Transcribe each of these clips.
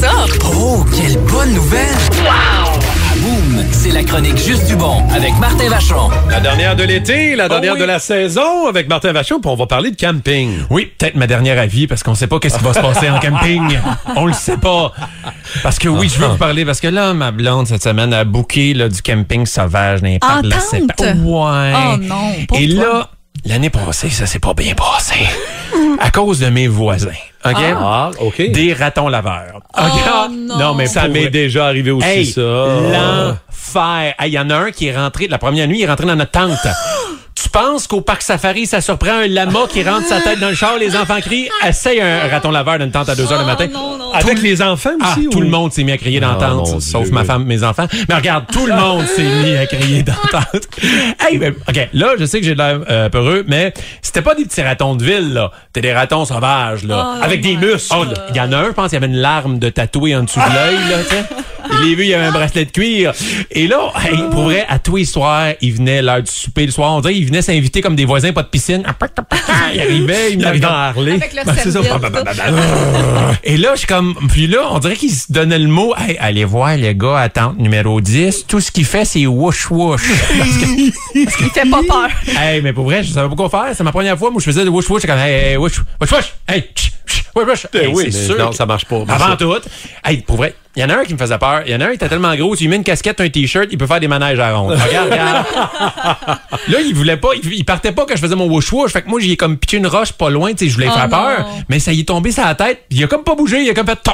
ça? Oh, quelle bonne nouvelle! Wow! Boum! C'est la chronique Juste du Bon avec Martin Vachon. La dernière de l'été, la dernière Oh oui. de la saison avec Martin Vachon, puis on va parler de camping. Oui, peut-être ma dernière avis parce qu'on sait pas qu'est-ce qui va se passer en camping. On le sait pas. Parce que oui, je veux vous parler parce que là, ma blonde cette semaine a booké là, du camping sauvage dans les parcs de la Entente? Sepa- Ouais. Oh non, Et toi. là, l'année passée, ça s'est pas bien passé. à cause de mes voisins. OK? Ah, OK. Des ratons laveurs. Oh, non. mais Ça m'est déjà arrivé aussi, Hey, ça. l'enfer. Il y en a un qui est rentré, la première nuit, il est rentré dans notre tente. Penses qu'au parc safari, ça surprend un lama qui rentre sa tête dans le char, les enfants crient, essaye un raton laveur d'une tente à 2 heures le matin. Oh, non, non. Avec les enfants Ah, aussi? tout ou- le monde s'est mis à crier dans la Ah, tente, sauf Dieu. ma femme, mes enfants. Mais regarde, tout le monde s'est mis à crier dans la tente. Hey, ben, OK, là, je sais que j'ai de l'air euh, peureux, mais c'était pas des petits ratons de ville, là. C'était des ratons sauvages, là. Oh avec des muscles. Oh, Il y en a un, je pense, il y avait une larme de tatoué en dessous de l'œil, là, tu Il l'a vu, il y avait un bracelet de cuir. Et là, hey, pour vrai, à tous les soirs, il venait l'heure du souper le soir. On dirait qu'il venait s'inviter comme des voisins, pas de piscine. Il arrivait, il me regardait. Harley. Avec Ben, serviette. Et là, je suis comme, puis là, on dirait qu'il se donnait le mot, hey, allez voir le gars à tente numéro 10, tout ce qu'il fait, c'est wouch wouch. Parce que, Il fait pas peur. hey, mais pour vrai, je savais pas quoi faire. C'est ma première fois, moi, je faisais le wouch wouch, comme, hey, hey, wouch, wouch wouch, hey. Eh Hey, oui, c'est sûr non, ça marche pas. Avant tout, hey, pour vrai, il y en a un qui me faisait peur. Il y en a un qui était tellement gros, tu lui mets une casquette, un t-shirt, il peut faire des manèges à ronde. Regarde, regarde. là, il voulait pas, il, il partait pas quand je faisais mon wouch wouch. Fait que moi, j'y ai comme pitché une roche pas loin, tu sais, je voulais Oh faire peur. Mais ça y est tombé sur la tête, il a comme pas bougé, il a comme fait ton.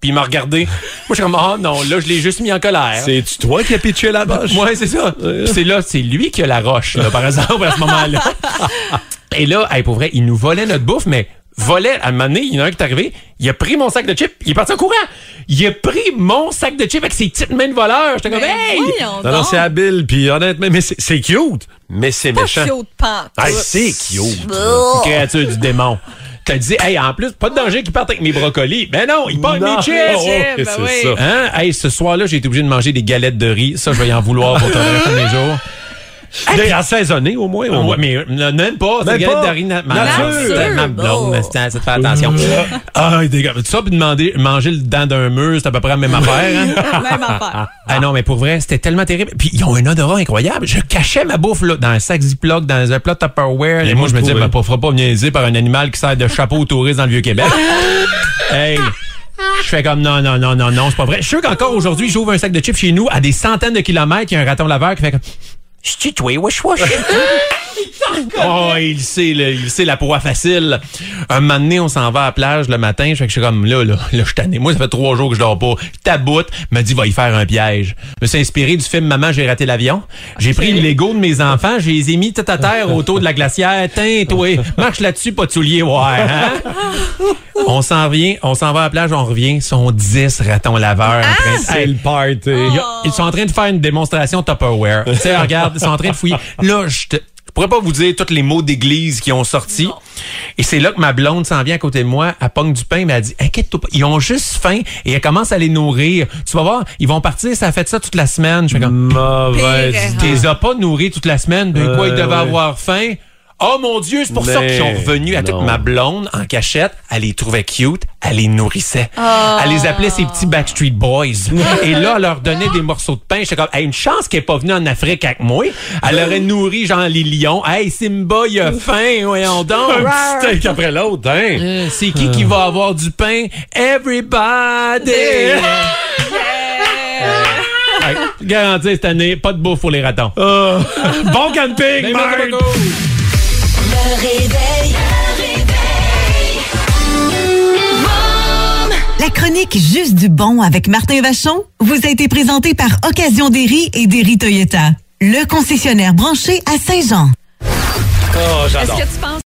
Puis il m'a regardé. Moi, je suis comme, oh non, là, je l'ai juste mis en colère. C'est-tu toi qui as pitché la roche? Ouais, c'est ça. C'est là, c'est lui qui a la roche, là, par exemple, à ce moment-là. Et là, hey, pour vrai, il nous volait notre bouffe, mais volait, à un moment donné, il y en a un qui est arrivé, il a pris mon sac de chips, il est parti en courant. Il a pris mon sac de chips avec ses petites mains de voleur. J'étais comme, Mais hey! Non, non, c'est habile, puis honnêtement, mais c'est c'est cute, mais c'est Pas méchant. cute pantoute. Ah, c'est cute. Créature du démon. T'as dit, hey, en plus, pas de danger qu'il parte avec mes brocolis. Ben non, il part avec Non. mes chips. Oh, ok, ben c'est oui. ça. Hein? Hey, ce soir-là, j'ai été obligé de manger des galettes de riz. Ça, je vais y en vouloir pour le reste de mes jours. Des assaisonnés, au moins. au Ouais, moins. mais euh, même pas. C'est Même galette pas. ma- Nature. ma- Ma blonde, mais c'est- ça te fait attention. Ah, gars, ça, puis demander, manger le dent d'un mur, c'est à peu près la même affaire. Hein? Même affaire. Ah non, mais pour vrai, c'était tellement terrible. Puis ils ont un odorat incroyable. Je cachais ma bouffe là, dans un sac Ziploc, dans un plat Tupperware. Et, Et moi, je me disais, trouvais- ben, pas, fera pas niaiser par un animal qui sert de chapeau aux touristes dans le Vieux-Québec. hey! Je fais comme non, non, non, non, non, c'est pas vrai. Je suis sûr qu'encore aujourd'hui, j'ouvre un sac de chips chez nous à des centaines de kilomètres, il y a un raton laveur qui fait comme. Suis toi, wesh, wesh. Oh, il sait, là, il sait la proie facile. Un moment donné, on s'en va à la plage le matin. Je fais que je suis comme là, là, là, je tanné. Moi, ça fait trois jours que je dors pas. Taboute, m'a dit, va y faire un piège. Je me suis inspiré du film Maman, j'ai raté l'avion. J'ai pris le Lego de mes enfants, je les ai mis tout à terre autour de la glacière. Tiens, toi, marche là-dessus, pas de souliers, ouais, hein? On s'en vient, on s'en va à la plage, on revient. Ils sont 10 ratons laveurs. de- C'est le party. Ils sont en train de faire une démonstration Tupperware. tu sais, regarde, ils sont en train de fouiller. Là, je te- je pourrais pas vous dire tous les mots d'église qui ont sorti. Et c'est là que ma blonde s'en vient à côté de moi, elle pogne du pain, mais elle dit, inquiète-toi pas, ils ont juste faim et elle commence à les nourrir. Tu vas voir, ils vont partir, ça a fait ça toute la semaine. Je fais comme, Mauvaise idée. tu les as pas nourris toute la semaine, de quoi Euh, ils devaient ouais. avoir faim? Oh mon Dieu, c'est pour ça qu'ils sont revenus à toute non. ma blonde en cachette. Elle les trouvait cute, elle les nourrissait. Elle les appelait ses petits Backstreet Boys. Et là, elle leur donnait des morceaux de pain. J'étais comme, hey, une chance qu'elle est pas venue en Afrique avec moi. Elle aurait nourri genre les lions. Hey, Simba, il a faim, voyons donc. Un petit steak après l'autre, hein? Euh, c'est qui qui va avoir du pain? Everybody! Hey, garanti cette année, pas de bouffe pour les ratons. bon camping, Marc! Réveil. La chronique Juste du bon avec Martin Vachon vous a été présentée par Occasion Derry et Derry Toyota, le concessionnaire branché à Saint-Jean. Oh, Est-ce j'adore. que tu penses